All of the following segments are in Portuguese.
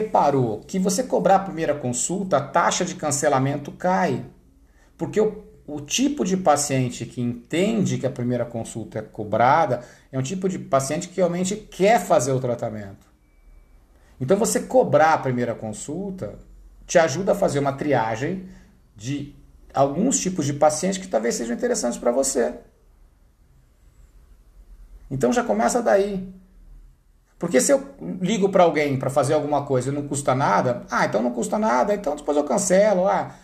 reparou que você cobrar a primeira consulta, a taxa de cancelamento cai. Porque o, o tipo de paciente que entende que a primeira consulta é cobrada é um tipo de paciente que realmente quer fazer o tratamento. Então você cobrar a primeira consulta te ajuda a fazer uma triagem de alguns tipos de pacientes que talvez sejam interessantes para você. Então já começa daí. Porque se eu ligo para alguém para fazer alguma coisa e não custa nada, ah, então não custa nada, então depois eu cancelo. Ah,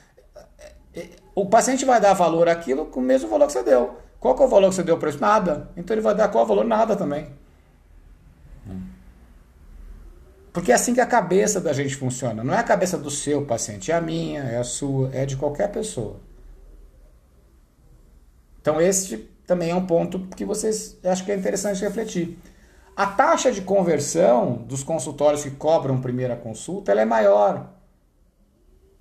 o paciente vai dar valor àquilo com o mesmo valor que você deu. Qual que é o valor que você deu para isso? Nada. Então ele vai dar qual valor? Nada também. Porque é assim que a cabeça da gente funciona. Não é a cabeça do seu paciente, é a minha, é a sua, é de qualquer pessoa. Então esse também é um ponto que vocês acho que é interessante refletir. A taxa de conversão dos consultórios que cobram primeira consulta ela é maior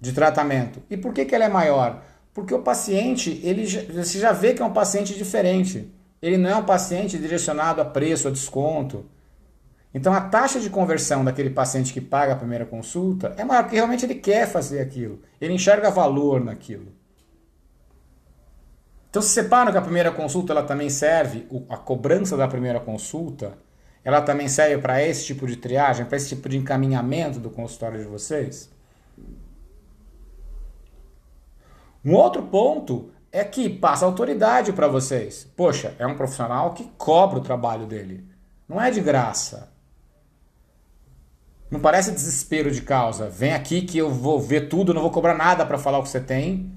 de tratamento. E por que, que ela é maior? Porque o paciente, ele você já vê que é um paciente diferente. Ele não é um paciente direcionado a preço, a desconto. Então a taxa de conversão daquele paciente que paga a primeira consulta é maior, porque realmente ele quer fazer aquilo. Ele enxerga valor naquilo. Então se separam que a primeira consulta ela também serve, a cobrança da primeira consulta ela também serve para esse tipo de triagem, para esse tipo de encaminhamento do consultório de vocês? Um outro ponto é que passa autoridade para vocês. Poxa, é um profissional que cobra o trabalho dele. Não é de graça. Não parece desespero de causa. Vem aqui que eu vou ver tudo, não vou cobrar nada para falar o que você tem.